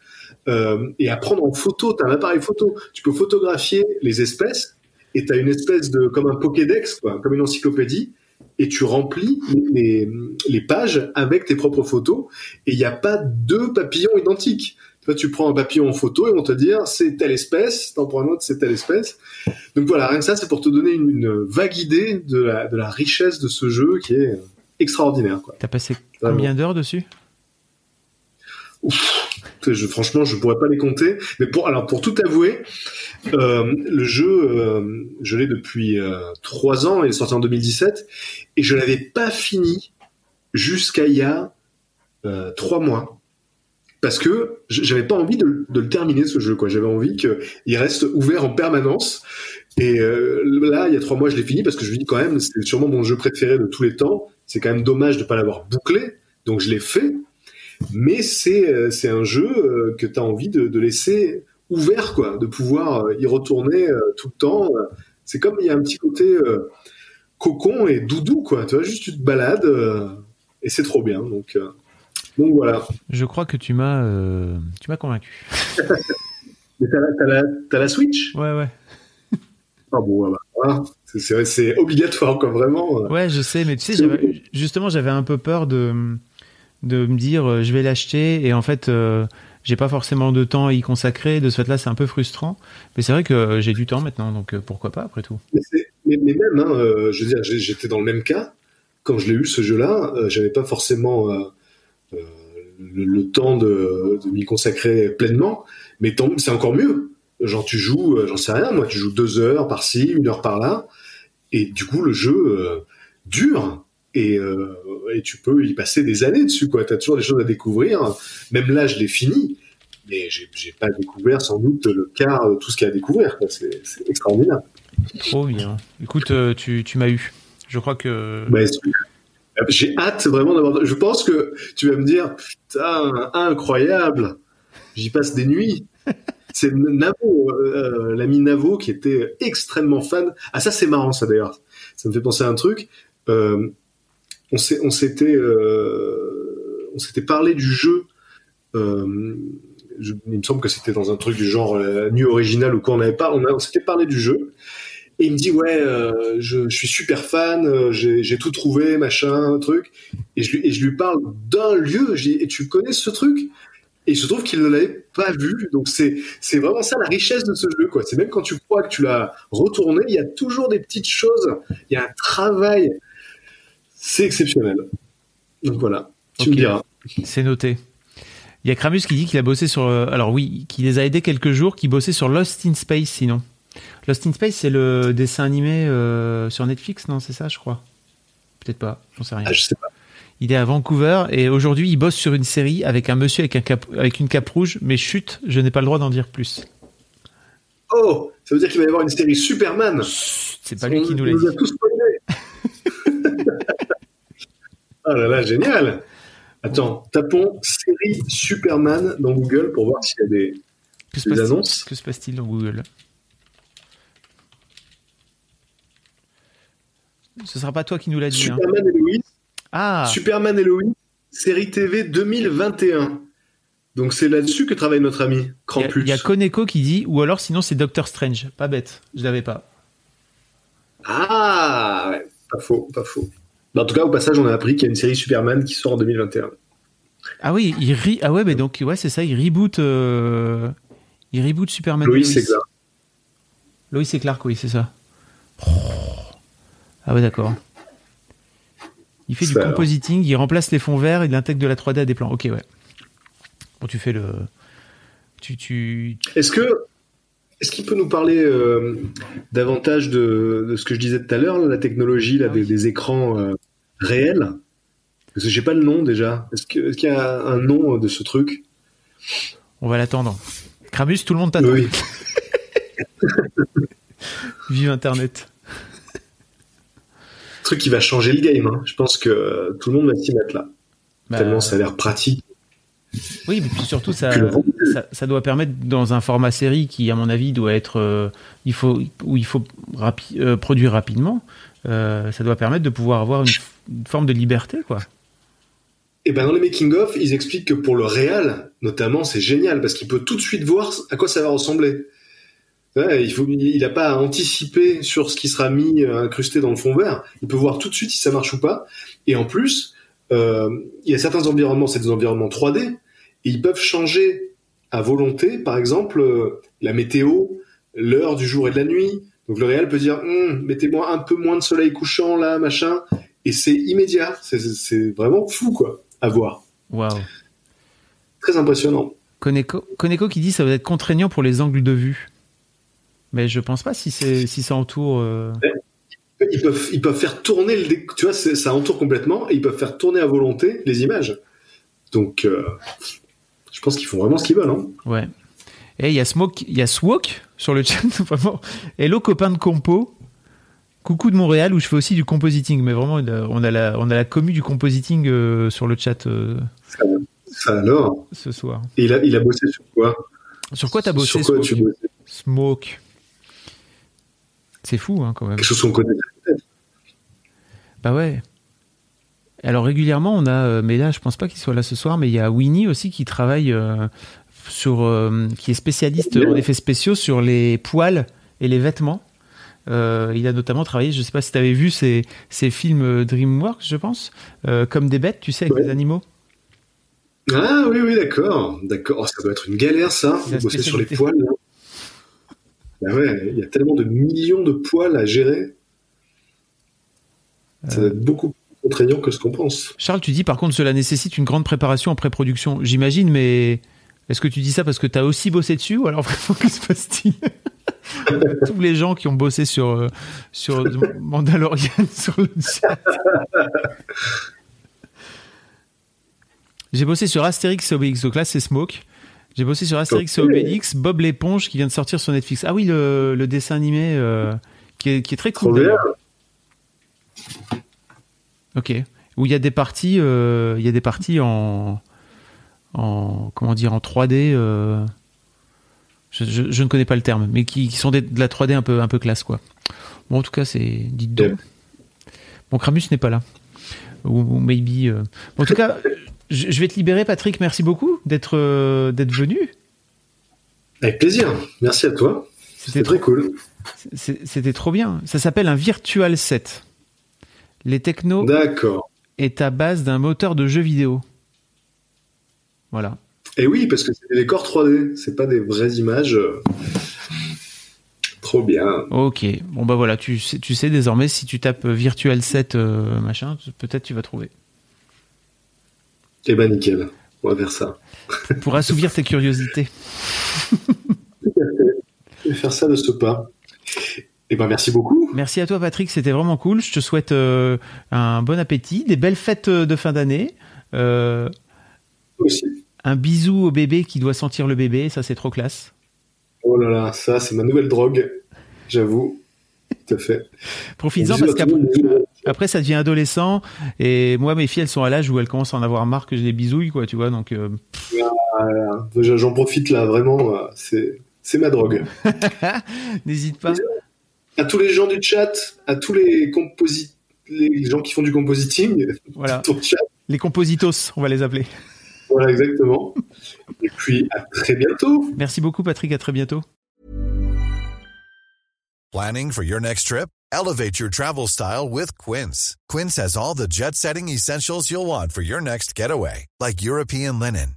et à prendre en photo. Tu as un appareil photo. Tu peux photographier les espèces et tu as une espèce de comme un Pokédex, quoi, comme une encyclopédie et tu remplis les, les pages avec tes propres photos et il n'y a pas deux papillons identiques. Toi, tu prends un papillon en photo et on te dire c'est telle espèce, t'en prends un autre, c'est telle espèce. Donc voilà, rien que ça, c'est pour te donner une, une, vague idée de la, de la richesse de ce jeu qui est extraordinaire. T'as passé combien d'heures dessus? Ouf, je, franchement, je pourrais pas les compter. Mais pour alors pour tout avouer, euh, le jeu, euh, je l'ai depuis euh, trois ans, il est sorti en 2017, et je l'avais pas fini jusqu'à il y a trois mois. Parce que j'avais pas envie de, le terminer ce jeu, quoi. J'avais envie qu'il reste ouvert en permanence. Et là, il y a trois mois, je l'ai fini parce que je me dis quand même, c'est sûrement mon jeu préféré de tous les temps. C'est quand même dommage de pas l'avoir bouclé. Donc je l'ai fait. Mais c'est c'est un jeu que tu as envie de, de laisser ouvert, quoi, de pouvoir y retourner euh, tout le temps. C'est comme il y a un petit côté euh, cocon et doudou, quoi. Tu vois, juste tu te balades euh, et c'est trop bien. Donc, donc voilà. Je crois que tu m'as, tu m'as convaincu. Mais t'as la, la, la Switch? Ouais, ouais. Ah bon, voilà. C'est, obligatoire, quoi, vraiment. Ouais, je sais, mais tu sais, justement, j'avais un peu peur de, de me dire, je vais l'acheter et en fait j'ai pas forcément de temps à y consacrer. De ce fait-là, c'est un peu frustrant. Mais c'est vrai que j'ai du temps maintenant, donc euh, pourquoi pas après tout. Mais, même, hein, euh, je veux dire, j'étais dans le même cas quand je l'ai eu ce jeu-là. Euh, J'avais pas forcément euh, euh, le, temps de, de m'y consacrer pleinement. Mais c'est encore mieux. Genre tu joues, euh, j'en sais rien, moi, tu joues deux heures par-ci, une heure par-là, et du coup le jeu dure et, euh, et, tu peux y passer des années dessus quoi. T'as toujours des choses à découvrir. Même là, je l'ai fini, mais j'ai pas découvert sans doute le quart de tout ce qu'il y a à découvrir. C'est extraordinaire. Trop bien. Écoute, euh, tu, tu m'as eu. Je crois que. Bah, j'ai hâte vraiment d'avoir. Je pense que tu vas me dire, putain, incroyable. J'y passe des nuits. C'est Navo, euh, l'ami Navo, qui était extrêmement fan. Ah ça c'est marrant ça d'ailleurs. Ça me fait penser à un truc euh, on s'était euh, on s'était parlé du jeu. euh, il me semble que c'était dans un truc du genre euh, nu original ou quoi. On avait pas, on, s'était parlé du jeu. Et il me dit ouais, euh, je, suis super fan, j'ai tout trouvé, machin, truc. Et je, lui- parle d'un lieu. Je dis et tu connais ce truc? Et il se trouve qu'il ne l'avait pas vu. Donc c'est c'est vraiment ça la richesse de ce jeu quoi. C'est même quand tu crois que tu l'as retourné, il y a toujours des petites choses. Il y a un travail. C'est exceptionnel. Donc voilà. Tu Ok. me diras. C'est noté. Il y a Kramus qui dit qu'il a bossé sur. euh, alors oui, qu'il les a aidés quelques jours, qu'il bossait sur Lost in Space sinon. Lost in Space, c'est le dessin animé euh, sur Netflix, non C'est ça, je crois? Peut-être pas, j'en sais rien. Ah, je sais pas. Il est à Vancouver et aujourd'hui il bosse sur une série avec un monsieur avec, un cap, avec une cape rouge, mais chut, je n'ai pas le droit d'en dire plus. Oh, ça veut dire qu'il va y avoir une série Superman. C'est pas lui qui nous l'a dit. Oh là là, génial. Attends, tapons série Superman dans Google pour voir s'il y a des, Que se des passe-t-il annonces. que se passe-t-il dans Google? Ce sera pas toi qui nous l'a dit. hein. Superman et Lois. Ah, Superman et Lois, série TV 2021. Donc c'est là-dessus que travaille notre ami Krampus. il y, a Koneko qui dit, ou alors sinon c'est Doctor Strange. Pas bête, je l'avais pas. Ah, ouais, pas faux, pas faux. Bah, en tout cas, au passage, on a appris qu'il y a une série Superman qui sort en 2021. Ah oui, il re- ah ouais, mais donc ouais, c'est ça, il reboot, euh, il reboot Superman. et Lois, c'est clair. Lois et Clark, oui, c'est ça. Ah ouais, d'accord. Il fait du Ça, compositing, il remplace les fonds verts, il intègre de la 3D à des plans. Ok, ouais. Bon, tu fais le. Tu, tu... Est-ce que est-ce qu'il peut nous parler euh, davantage de, de ce que je disais tout à l'heure, la technologie là, Ah des, des écrans euh, réels? Parce que j'ai pas le nom déjà. Est-ce que- est-ce qu'il y a un nom de ce truc? On va l'attendre. Kramus, tout le monde t'attend. Oui. Vive Internet. truc qui va changer le game. hein. Je pense que euh, tout le monde va s'y mettre là. Bah, Tellement ça a l'air pratique. Oui, mais puis surtout, ça, le. Ça, doit permettre, dans un format série qui, à mon avis, doit être. euh, il faut, où il faut euh, produire rapidement, euh, ça doit permettre de pouvoir avoir une, forme de liberté, quoi. Et ben dans les making of, ils expliquent que pour le réal, notamment, c'est génial parce qu'il peut tout de suite voir à quoi ça va ressembler. Il il a pas à anticiper sur ce qui sera mis incrusté dans le fond vert. Il peut voir tout de suite si ça marche ou pas. Et en plus, il y a certains environnements, c'est des environnements 3D, et ils peuvent changer à volonté, par exemple, euh, la météo, l'heure du jour et de la nuit. Donc le réal peut dire, Hum, mettez-moi un peu moins de soleil couchant là, machin, et c'est immédiat. C'est- vraiment fou, quoi, à voir. Waouh. Très impressionnant. Koneko, Koneko qui dit ça va être contraignant pour les angles de vue. Mais je pense pas si, c'est si ça entoure. euh, Ils peuvent, ils peuvent faire tourner le tu vois, ça entoure complètement et ils peuvent faire tourner à volonté les images. Donc, euh, je pense qu'ils font vraiment ce qu'ils veulent. Hein. Ouais. Et il y a Smoke, il y a Swok sur le chat, vraiment. Hello copain de compo. Coucou de Montréal où je fais aussi du compositing. Mais vraiment, on a la, on a la commu du compositing euh, sur le chat euh, Ça, ça alors. ce soir. Et il a, il a bossé sur quoi? Sur quoi t'as bossé, Sur quoi Smoke? tu bossais? Smoke. C'est fou, hein, quand même. Quelque chose qu'on connaît peut-être. Bah ouais. Alors régulièrement, on a, euh, mais là, je pense pas qu'il soit là ce soir, mais il y a Winnie aussi qui travaille euh, sur, euh, qui est spécialiste en effets spéciaux sur les poils et les vêtements. Euh, il a notamment travaillé, je sais pas si tu avais vu ces, ces films DreamWorks, je pense, euh, comme des bêtes, tu sais, avec Ouais. des animaux. Ah oui, oui, d'accord. D'accord. Oh, ça doit être une galère, ça, bosser sur les poils. là. Bah ouais, il y a tellement de millions de poils à gérer. Ça Euh. doit être beaucoup plus contraignant que ce qu'on pense. Charles, tu dis par contre cela nécessite une grande préparation en pré-production. J'imagine, mais est-ce que tu dis ça parce que tu as aussi bossé dessus ou alors vraiment que se passe-t-il Tous les gens qui ont bossé sur, euh, sur Mandalorian sur le chat. J'ai bossé sur Astérix et Obélix, donc là c'est Smoke. J'ai bossé sur Astérix et. Obélix, Bob l'éponge qui vient de sortir sur Netflix. Ah oui, le, le dessin animé euh, qui, est, qui est très cool. Ok. Où il y a des parties, euh, il y a des parties en, en comment dire, en 3D. euh, je, je- je ne connais pas le terme, mais qui, qui sont des- de la 3D un peu, un peu classe, quoi. Bon, en tout cas, c'est dites donc. Bon, Kramus n'est pas là. Ou, maybe. En tout cas, je vais te libérer, Patrick. Merci beaucoup d'être d'être venu. Avec plaisir. Merci à toi. C'était très cool. C'était trop bien. Ça s'appelle un Virtual Set. Les technos. D'accord. Est à base d'un moteur de jeu vidéo. Voilà. Et oui, parce que c'est des décors 3D, c'est pas des vraies images. Trop bien. Ok, bon bah voilà, tu sais, tu sais désormais si tu tapes Virtual Set euh, machin, peut-être tu vas trouver. Eh ben nickel, on va faire ça. Pour assouvir tes curiosités. Je vais faire ça de ce pas. Eh ben merci beaucoup. Merci à toi Patrick, c'était vraiment cool. Je te souhaite euh, un bon appétit, des belles fêtes de fin d'année. Euh, aussi. Un bisou au bébé qui doit sentir le bébé, ça c'est trop classe. Oh là là, ça c'est ma nouvelle drogue, j'avoue. Tout à fait. Profites-en parce qu'après ça devient adolescent et moi mes filles elles sont à l'âge où elles commencent à en avoir marre que j'ai des bisouilles quoi, tu vois donc. Euh, ah, j'en profite là vraiment, euh, c'est c'est ma drogue. N'hésite pas. À tous les gens du chat, à tous les composi les gens qui font du compositing. Voilà. Les compositos, on va les appeler. Voilà, exactement. Et puis, à très bientôt. Merci beaucoup, Patrick. À très bientôt. Planning for your next trip? Elevate your travel style with Quince. Quince has all the jet setting essentials you'll want for your next getaway, like European linen,